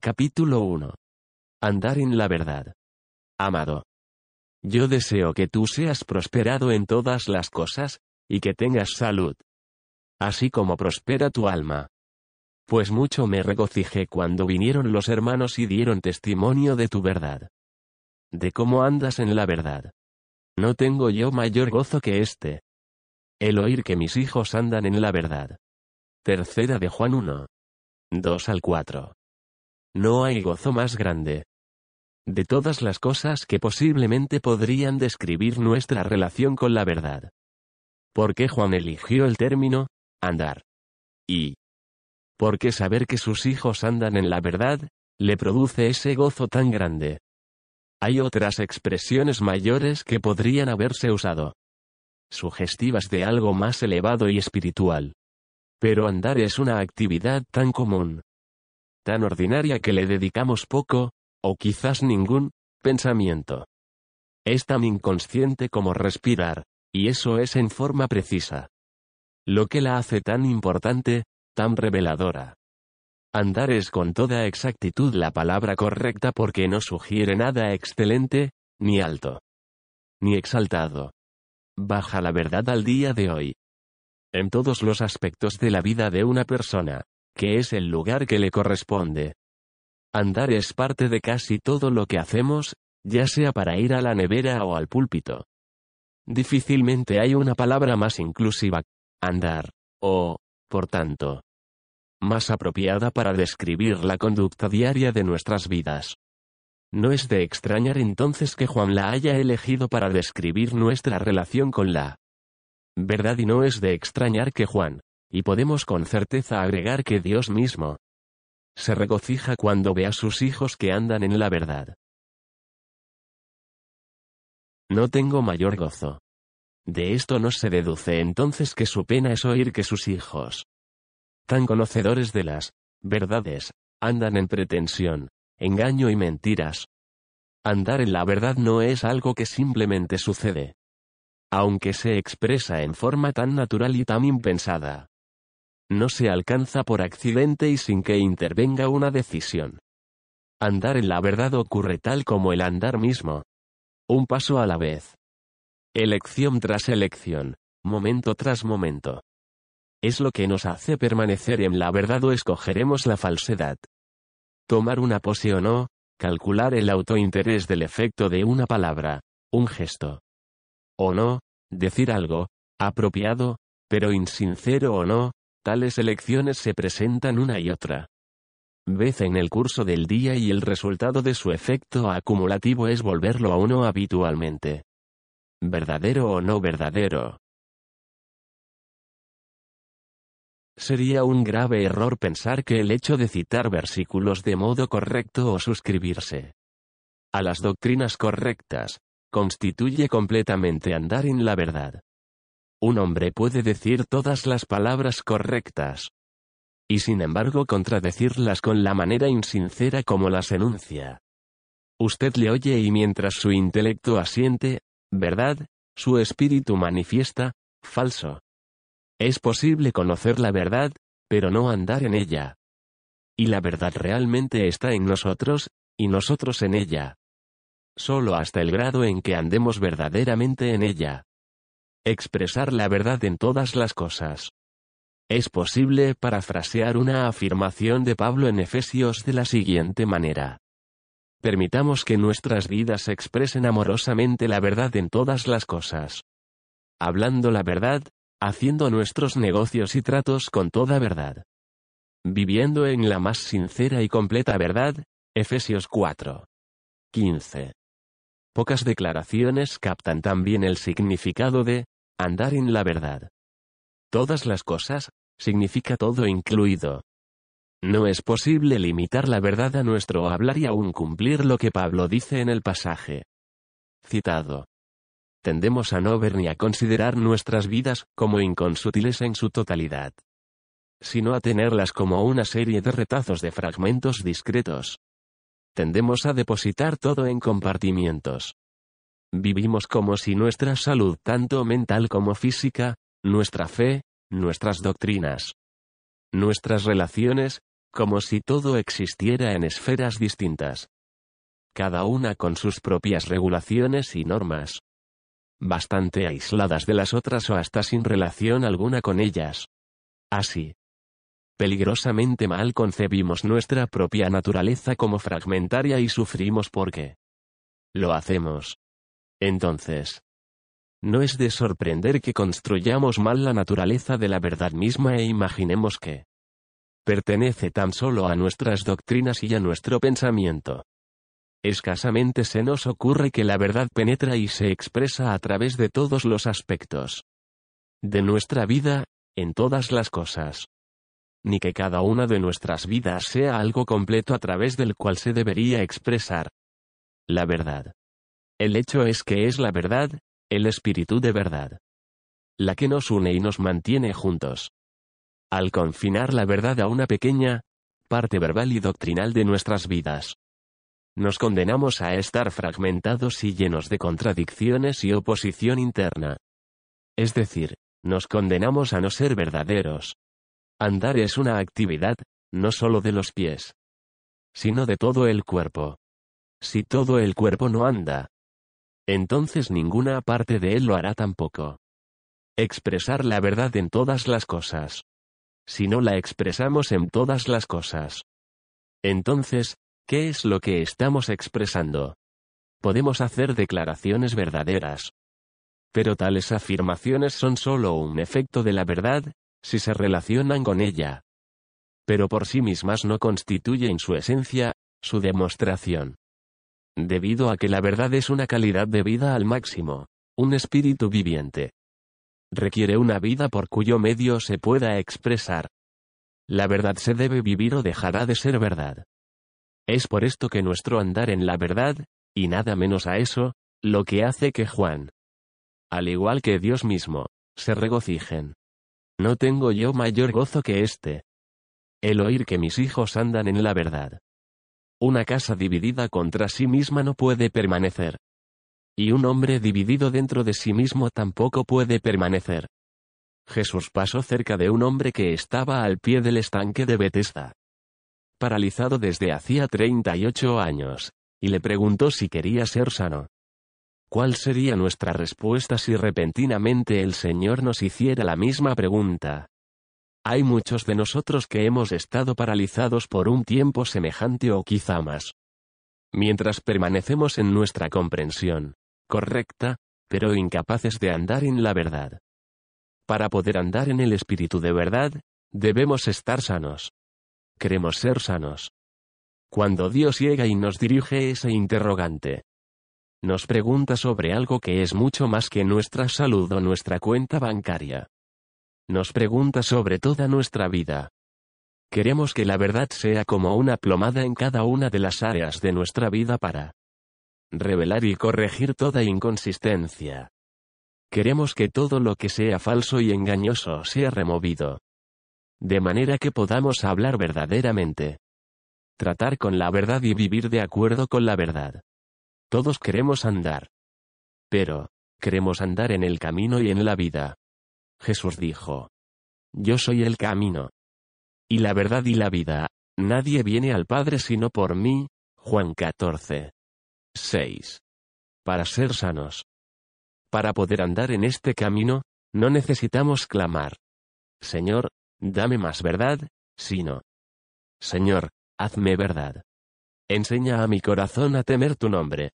Capítulo 1. Andar en la verdad. Amado. Yo deseo que tú seas prosperado en todas las cosas, y que tengas salud. Así como prospera tu alma. Pues mucho me regocijé cuando vinieron los hermanos y dieron testimonio de tu verdad. De cómo andas en la verdad. No tengo yo mayor gozo que este. El oír que mis hijos andan en la verdad. Tercera de Juan 1. 2 al 4. No hay gozo más grande. De todas las cosas que posiblemente podrían describir nuestra relación con la verdad. ¿Por qué Juan eligió el término, andar? Y, porque saber que sus hijos andan en la verdad, le produce ese gozo tan grande. Hay otras expresiones mayores que podrían haberse usado. Sugestivas de algo más elevado y espiritual. Pero andar es una actividad tan común, tan ordinaria que le dedicamos poco, o quizás ningún, pensamiento. Es tan inconsciente como respirar, y eso es en forma precisa. Lo que la hace tan importante, tan reveladora. Andar es con toda exactitud la palabra correcta porque no sugiere nada excelente, ni alto, ni exaltado. Baja la verdad al día de hoy. En todos los aspectos de la vida de una persona, que es el lugar que le corresponde. Andar es parte de casi todo lo que hacemos, ya sea para ir a la nevera o al púlpito. Difícilmente hay una palabra más inclusiva, andar, o, por tanto, más apropiada para describir la conducta diaria de nuestras vidas. No es de extrañar entonces que Juan la haya elegido para describir nuestra relación con la verdad y no es de extrañar que Juan, y podemos con certeza agregar que Dios mismo se regocija cuando ve a sus hijos que andan en la verdad. No tengo mayor gozo. De esto no se deduce entonces que su pena es oír que sus hijos, tan conocedores de las verdades, andan en pretensión, engaño y mentiras. Andar en la verdad no es algo que simplemente sucede. Aunque se expresa en forma tan natural y tan impensada no se alcanza por accidente y sin que intervenga una decisión. Andar en la verdad ocurre tal como el andar mismo. Un paso a la vez. Elección tras elección, momento tras momento. Es lo que nos hace permanecer en la verdad o escogeremos la falsedad. Tomar una pose o no, calcular el autointerés del efecto de una palabra, un gesto. O no, decir algo, apropiado, pero insincero o no, Tales elecciones se presentan una y otra vez en el curso del día y el resultado de su efecto acumulativo es volverlo a uno habitualmente. ¿Verdadero o no verdadero? Sería un grave error pensar que el hecho de citar versículos de modo correcto o suscribirse a las doctrinas correctas, constituye completamente andar en la verdad. Un hombre puede decir todas las palabras correctas. Y sin embargo contradecirlas con la manera insincera como las enuncia. Usted le oye y mientras su intelecto asiente, verdad, su espíritu manifiesta, falso. Es posible conocer la verdad, pero no andar en ella. Y la verdad realmente está en nosotros, y nosotros en ella. Solo hasta el grado en que andemos verdaderamente en ella expresar la verdad en todas las cosas. Es posible parafrasear una afirmación de Pablo en Efesios de la siguiente manera. Permitamos que nuestras vidas expresen amorosamente la verdad en todas las cosas. Hablando la verdad, haciendo nuestros negocios y tratos con toda verdad. Viviendo en la más sincera y completa verdad, Efesios 4. 15. Pocas declaraciones captan también el significado de Andar en la verdad. Todas las cosas, significa todo incluido. No es posible limitar la verdad a nuestro hablar y aún cumplir lo que Pablo dice en el pasaje. Citado. Tendemos a no ver ni a considerar nuestras vidas como inconsútiles en su totalidad, sino a tenerlas como una serie de retazos de fragmentos discretos. Tendemos a depositar todo en compartimientos. Vivimos como si nuestra salud, tanto mental como física, nuestra fe, nuestras doctrinas, nuestras relaciones, como si todo existiera en esferas distintas. Cada una con sus propias regulaciones y normas. Bastante aisladas de las otras o hasta sin relación alguna con ellas. Así. Peligrosamente mal concebimos nuestra propia naturaleza como fragmentaria y sufrimos porque lo hacemos. Entonces, no es de sorprender que construyamos mal la naturaleza de la verdad misma e imaginemos que pertenece tan solo a nuestras doctrinas y a nuestro pensamiento. Escasamente se nos ocurre que la verdad penetra y se expresa a través de todos los aspectos de nuestra vida, en todas las cosas. Ni que cada una de nuestras vidas sea algo completo a través del cual se debería expresar la verdad. El hecho es que es la verdad, el espíritu de verdad. La que nos une y nos mantiene juntos. Al confinar la verdad a una pequeña parte verbal y doctrinal de nuestras vidas, nos condenamos a estar fragmentados y llenos de contradicciones y oposición interna. Es decir, nos condenamos a no ser verdaderos. Andar es una actividad, no solo de los pies, sino de todo el cuerpo. Si todo el cuerpo no anda, entonces ninguna parte de él lo hará tampoco. Expresar la verdad en todas las cosas. Si no la expresamos en todas las cosas. Entonces, ¿qué es lo que estamos expresando? Podemos hacer declaraciones verdaderas. Pero tales afirmaciones son solo un efecto de la verdad, si se relacionan con ella. Pero por sí mismas no constituyen su esencia, su demostración. Debido a que la verdad es una calidad de vida al máximo, un espíritu viviente. Requiere una vida por cuyo medio se pueda expresar. La verdad se debe vivir o dejará de ser verdad. Es por esto que nuestro andar en la verdad, y nada menos a eso, lo que hace que Juan, al igual que Dios mismo, se regocijen. No tengo yo mayor gozo que este. El oír que mis hijos andan en la verdad. Una casa dividida contra sí misma no puede permanecer. Y un hombre dividido dentro de sí mismo tampoco puede permanecer. Jesús pasó cerca de un hombre que estaba al pie del estanque de Bethesda. Paralizado desde hacía 38 años, y le preguntó si quería ser sano. ¿Cuál sería nuestra respuesta si repentinamente el Señor nos hiciera la misma pregunta? Hay muchos de nosotros que hemos estado paralizados por un tiempo semejante o quizá más. Mientras permanecemos en nuestra comprensión, correcta, pero incapaces de andar en la verdad. Para poder andar en el espíritu de verdad, debemos estar sanos. Queremos ser sanos. Cuando Dios llega y nos dirige ese interrogante, nos pregunta sobre algo que es mucho más que nuestra salud o nuestra cuenta bancaria. Nos pregunta sobre toda nuestra vida. Queremos que la verdad sea como una plomada en cada una de las áreas de nuestra vida para revelar y corregir toda inconsistencia. Queremos que todo lo que sea falso y engañoso sea removido. De manera que podamos hablar verdaderamente. Tratar con la verdad y vivir de acuerdo con la verdad. Todos queremos andar. Pero, queremos andar en el camino y en la vida. Jesús dijo. Yo soy el camino. Y la verdad y la vida, nadie viene al Padre sino por mí, Juan 14. 6. Para ser sanos. Para poder andar en este camino, no necesitamos clamar. Señor, dame más verdad, sino. Señor, hazme verdad. Enseña a mi corazón a temer tu nombre.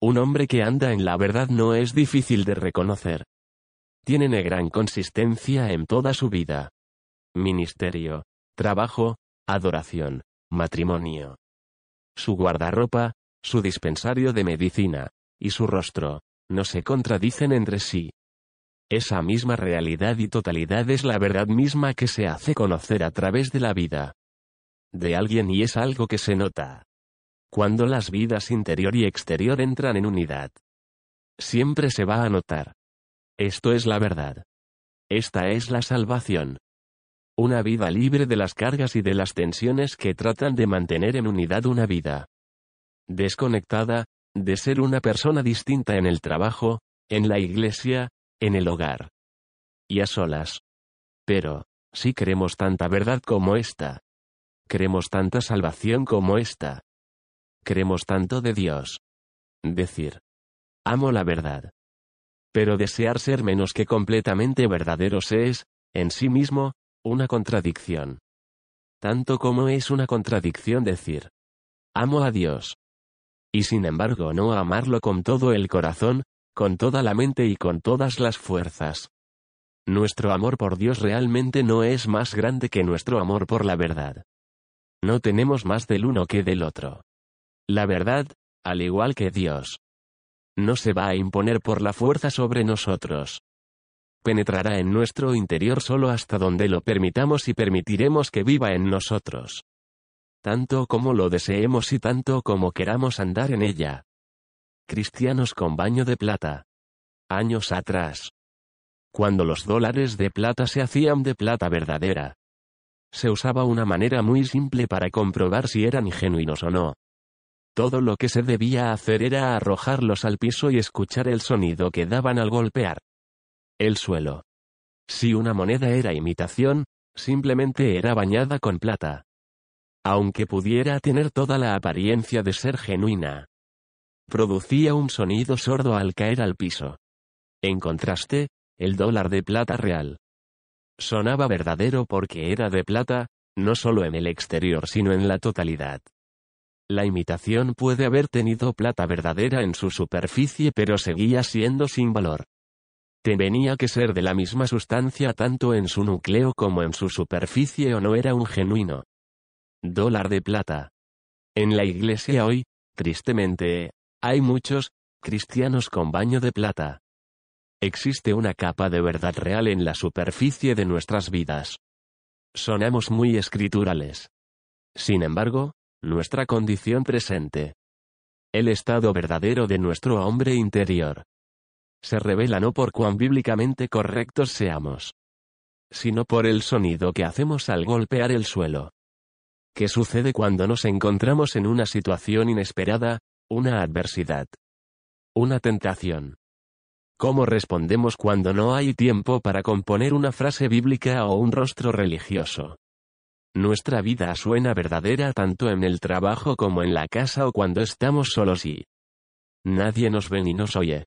Un hombre que anda en la verdad no es difícil de reconocer tienen gran consistencia en toda su vida. Ministerio, trabajo, adoración, matrimonio. Su guardarropa, su dispensario de medicina, y su rostro, no se contradicen entre sí. Esa misma realidad y totalidad es la verdad misma que se hace conocer a través de la vida. de alguien y es algo que se nota. Cuando las vidas interior y exterior entran en unidad. Siempre se va a notar. Esto es la verdad. Esta es la salvación. Una vida libre de las cargas y de las tensiones que tratan de mantener en unidad una vida. Desconectada, de ser una persona distinta en el trabajo, en la iglesia, en el hogar. Y a solas. Pero, si queremos tanta verdad como esta. Queremos tanta salvación como esta. Queremos tanto de Dios. Decir. Amo la verdad. Pero desear ser menos que completamente verdaderos es, en sí mismo, una contradicción. Tanto como es una contradicción decir. Amo a Dios. Y sin embargo no amarlo con todo el corazón, con toda la mente y con todas las fuerzas. Nuestro amor por Dios realmente no es más grande que nuestro amor por la verdad. No tenemos más del uno que del otro. La verdad, al igual que Dios, no se va a imponer por la fuerza sobre nosotros. Penetrará en nuestro interior solo hasta donde lo permitamos y permitiremos que viva en nosotros. Tanto como lo deseemos y tanto como queramos andar en ella. Cristianos con baño de plata. Años atrás cuando los dólares de plata se hacían de plata verdadera. Se usaba una manera muy simple para comprobar si eran genuinos o no. Todo lo que se debía hacer era arrojarlos al piso y escuchar el sonido que daban al golpear el suelo. Si una moneda era imitación, simplemente era bañada con plata. Aunque pudiera tener toda la apariencia de ser genuina. Producía un sonido sordo al caer al piso. En contraste, el dólar de plata real. Sonaba verdadero porque era de plata, no solo en el exterior sino en la totalidad. La imitación puede haber tenido plata verdadera en su superficie pero seguía siendo sin valor. Tenía que ser de la misma sustancia tanto en su núcleo como en su superficie o no era un genuino. Dólar de plata. En la iglesia hoy, tristemente, hay muchos, cristianos con baño de plata. Existe una capa de verdad real en la superficie de nuestras vidas. Sonamos muy escriturales. Sin embargo, nuestra condición presente. El estado verdadero de nuestro hombre interior. Se revela no por cuán bíblicamente correctos seamos, sino por el sonido que hacemos al golpear el suelo. ¿Qué sucede cuando nos encontramos en una situación inesperada, una adversidad? Una tentación. ¿Cómo respondemos cuando no hay tiempo para componer una frase bíblica o un rostro religioso? Nuestra vida suena verdadera tanto en el trabajo como en la casa o cuando estamos solos y nadie nos ve ni nos oye.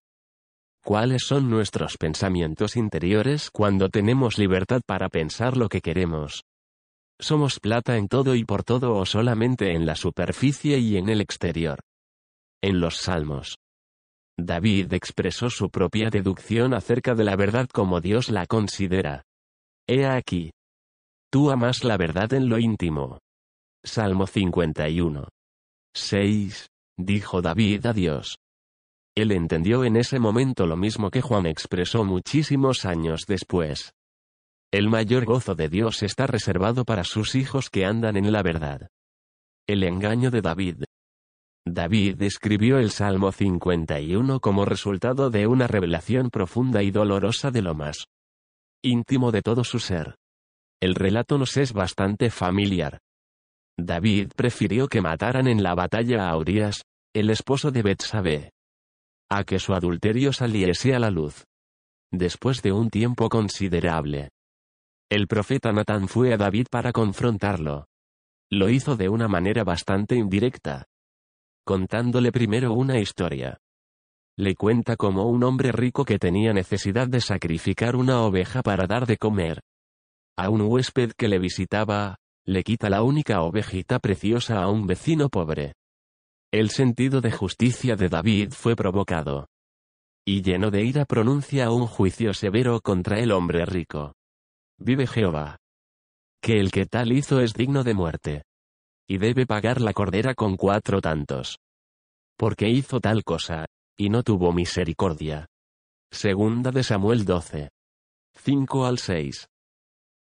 ¿Cuáles son nuestros pensamientos interiores cuando tenemos libertad para pensar lo que queremos? ¿Somos plata en todo y por todo o solamente en la superficie y en el exterior? En los Salmos, David expresó su propia deducción acerca de la verdad como Dios la considera. He aquí. Tú amas la verdad en lo íntimo. Salmo 51. 6. Dijo David a Dios. Él entendió en ese momento lo mismo que Juan expresó muchísimos años después. El mayor gozo de Dios está reservado para sus hijos que andan en la verdad. El engaño de David, David escribió el Salmo 51 como resultado de una revelación profunda y dolorosa de lo más íntimo de todo su ser. El relato nos es bastante familiar. David prefirió que mataran en la batalla a Urias, el esposo de Betsabé, a que su adulterio saliese a la luz. Después de un tiempo considerable, el profeta Natán fue a David para confrontarlo. Lo hizo de una manera bastante indirecta, contándole primero una historia. Le cuenta como un hombre rico que tenía necesidad de sacrificar una oveja para dar de comer. A un huésped que le visitaba, le quita la única ovejita preciosa a un vecino pobre. El sentido de justicia de David fue provocado. Y lleno de ira pronuncia un juicio severo contra el hombre rico. Vive Jehová. Que el que tal hizo es digno de muerte y debe pagar la cordera con cuatro tantos. Porque hizo tal cosa, y no tuvo misericordia. Segunda de Samuel 12. 5 al 6.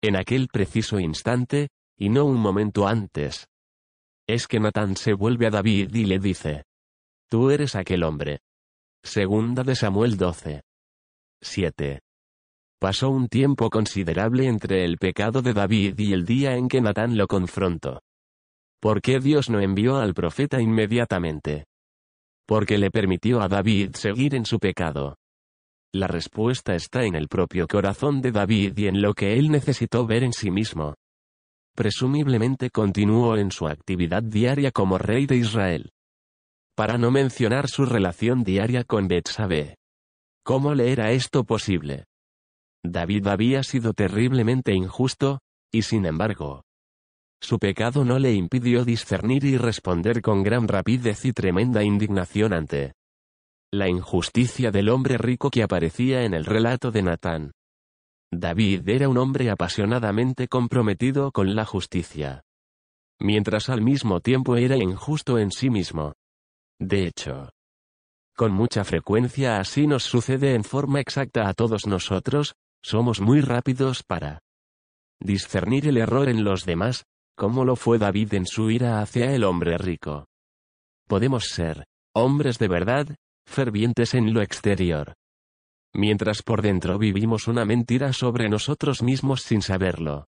En aquel preciso instante, y no un momento antes. Es que Natán se vuelve a David y le dice, Tú eres aquel hombre. Segunda de Samuel 12. 7. Pasó un tiempo considerable entre el pecado de David y el día en que Natán lo confrontó. ¿Por qué Dios no envió al profeta inmediatamente? Porque le permitió a David seguir en su pecado. La respuesta está en el propio corazón de David y en lo que él necesitó ver en sí mismo. Presumiblemente continuó en su actividad diaria como rey de Israel. Para no mencionar su relación diaria con Betsabé. ¿Cómo le era esto posible? David había sido terriblemente injusto, y sin embargo, su pecado no le impidió discernir y responder con gran rapidez y tremenda indignación ante la injusticia del hombre rico que aparecía en el relato de Natán. David era un hombre apasionadamente comprometido con la justicia. Mientras al mismo tiempo era injusto en sí mismo. De hecho, con mucha frecuencia así nos sucede en forma exacta a todos nosotros, somos muy rápidos para discernir el error en los demás, como lo fue David en su ira hacia el hombre rico. Podemos ser, hombres de verdad, fervientes en lo exterior. Mientras por dentro vivimos una mentira sobre nosotros mismos sin saberlo.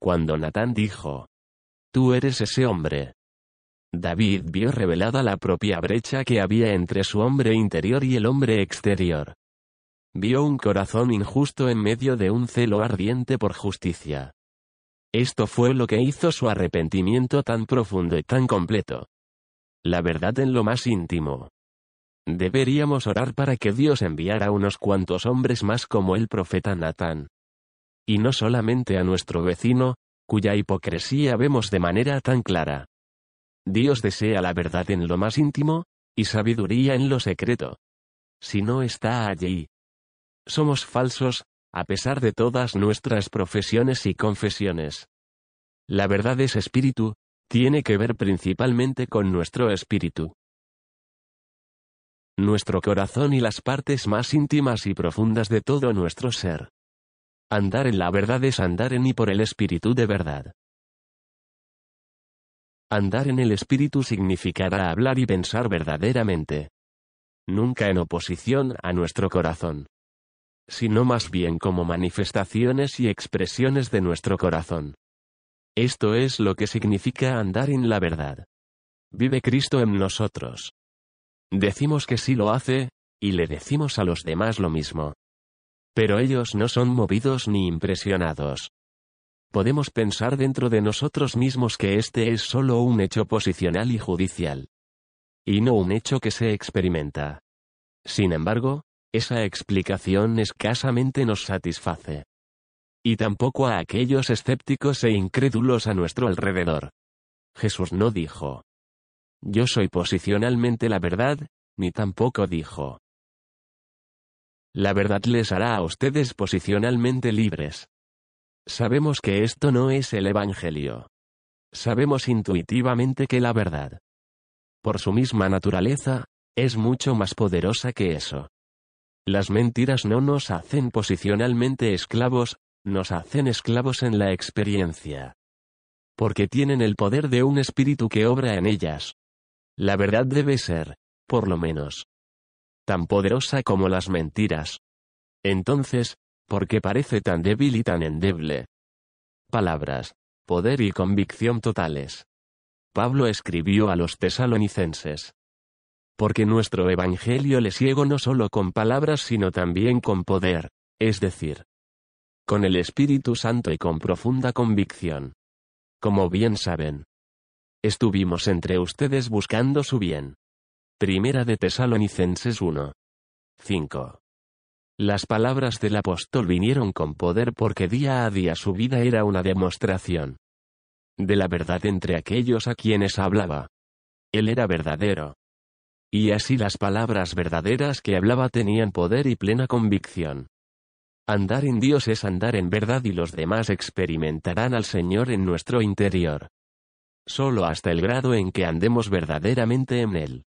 Cuando Natán dijo, Tú eres ese hombre. David vio revelada la propia brecha que había entre su hombre interior y el hombre exterior vio un corazón injusto en medio de un celo ardiente por justicia. Esto fue lo que hizo su arrepentimiento tan profundo y tan completo. La verdad en lo más íntimo. Deberíamos orar para que Dios enviara unos cuantos hombres más como el profeta Natán. Y no solamente a nuestro vecino, cuya hipocresía vemos de manera tan clara. Dios desea la verdad en lo más íntimo, y sabiduría en lo secreto. Si no está allí, somos falsos, a pesar de todas nuestras profesiones y confesiones. La verdad es espíritu, tiene que ver principalmente con nuestro espíritu. Nuestro corazón y las partes más íntimas y profundas de todo nuestro ser. Andar en la verdad es andar en y por el espíritu de verdad. Andar en el espíritu significará hablar y pensar verdaderamente. Nunca en oposición a nuestro corazón sino más bien como manifestaciones y expresiones de nuestro corazón. Esto es lo que significa andar en la verdad. Vive Cristo en nosotros. Decimos que sí lo hace, y le decimos a los demás lo mismo. Pero ellos no son movidos ni impresionados. Podemos pensar dentro de nosotros mismos que este es solo un hecho posicional y judicial. Y no un hecho que se experimenta. Sin embargo, esa explicación escasamente nos satisface. Y tampoco a aquellos escépticos e incrédulos a nuestro alrededor. Jesús no dijo. Yo soy posicionalmente la verdad, ni tampoco dijo. La verdad les hará a ustedes posicionalmente libres. Sabemos que esto no es el Evangelio. Sabemos intuitivamente que la verdad, por su misma naturaleza, es mucho más poderosa que eso. Las mentiras no nos hacen posicionalmente esclavos, nos hacen esclavos en la experiencia. Porque tienen el poder de un espíritu que obra en ellas. La verdad debe ser, por lo menos, tan poderosa como las mentiras. Entonces, ¿por qué parece tan débil y tan endeble? Palabras, poder y convicción totales. Pablo escribió a los tesalonicenses porque nuestro Evangelio le ciego no solo con palabras sino también con poder, es decir, con el Espíritu Santo y con profunda convicción. Como bien saben, estuvimos entre ustedes buscando su bien. Primera de Tesalonicenses 1. 5. Las palabras del apóstol vinieron con poder porque día a día su vida era una demostración de la verdad entre aquellos a quienes hablaba. Él era verdadero, y así las palabras verdaderas que hablaba tenían poder y plena convicción. Andar en Dios es andar en verdad y los demás experimentarán al Señor en nuestro interior. Solo hasta el grado en que andemos verdaderamente en Él.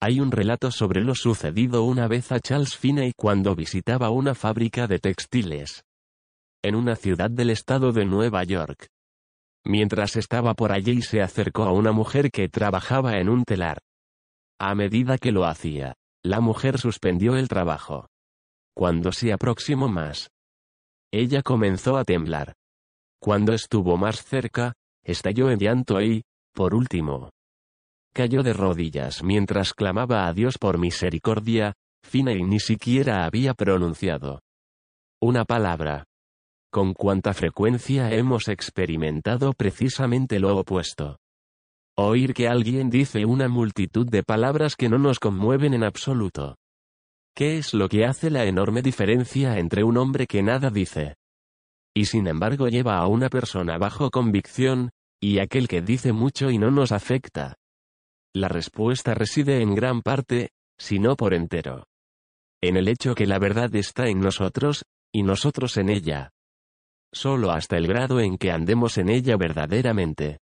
Hay un relato sobre lo sucedido una vez a Charles Finney cuando visitaba una fábrica de textiles. En una ciudad del estado de Nueva York. Mientras estaba por allí se acercó a una mujer que trabajaba en un telar. A medida que lo hacía, la mujer suspendió el trabajo. Cuando se aproximó más, ella comenzó a temblar. Cuando estuvo más cerca, estalló en llanto y, por último, cayó de rodillas mientras clamaba a Dios por misericordia, fina y ni siquiera había pronunciado una palabra. Con cuánta frecuencia hemos experimentado precisamente lo opuesto. Oír que alguien dice una multitud de palabras que no nos conmueven en absoluto. ¿Qué es lo que hace la enorme diferencia entre un hombre que nada dice? Y sin embargo lleva a una persona bajo convicción, y aquel que dice mucho y no nos afecta. La respuesta reside en gran parte, si no por entero. En el hecho que la verdad está en nosotros, y nosotros en ella. Solo hasta el grado en que andemos en ella verdaderamente.